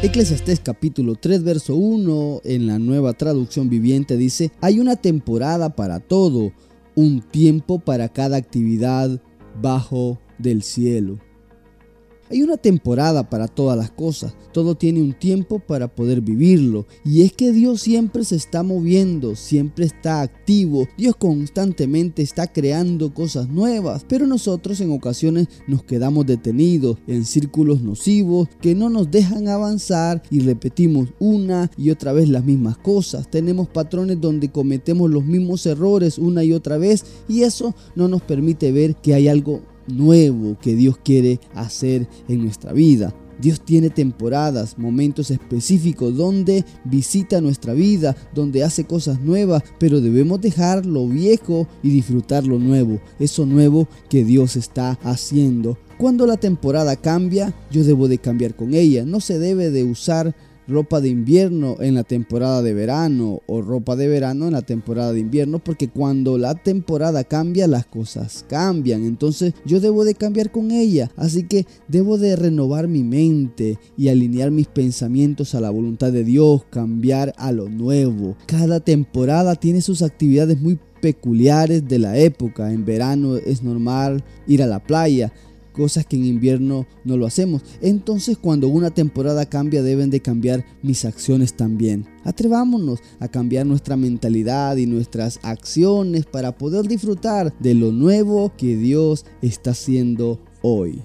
Eclesiastés capítulo 3 verso 1 en la nueva traducción viviente dice, hay una temporada para todo, un tiempo para cada actividad bajo del cielo. Hay una temporada para todas las cosas, todo tiene un tiempo para poder vivirlo. Y es que Dios siempre se está moviendo, siempre está activo, Dios constantemente está creando cosas nuevas, pero nosotros en ocasiones nos quedamos detenidos en círculos nocivos que no nos dejan avanzar y repetimos una y otra vez las mismas cosas. Tenemos patrones donde cometemos los mismos errores una y otra vez y eso no nos permite ver que hay algo nuevo que Dios quiere hacer en nuestra vida. Dios tiene temporadas, momentos específicos donde visita nuestra vida, donde hace cosas nuevas, pero debemos dejar lo viejo y disfrutar lo nuevo, eso nuevo que Dios está haciendo. Cuando la temporada cambia, yo debo de cambiar con ella. No se debe de usar ropa de invierno en la temporada de verano o ropa de verano en la temporada de invierno porque cuando la temporada cambia las cosas cambian. Entonces yo debo de cambiar con ella. Así que debo de renovar mi mente y alinear mis pensamientos a la voluntad de Dios cambiar a lo nuevo. Cada temporada tiene sus actividades muy peculiares de la época. En verano es normal ir a la playa cosas que en invierno no lo hacemos. Entonces cuando una temporada cambia deben de cambiar mis acciones también. Atrevámonos a cambiar nuestra mentalidad y nuestras acciones para poder disfrutar de lo nuevo que Dios está haciendo hoy.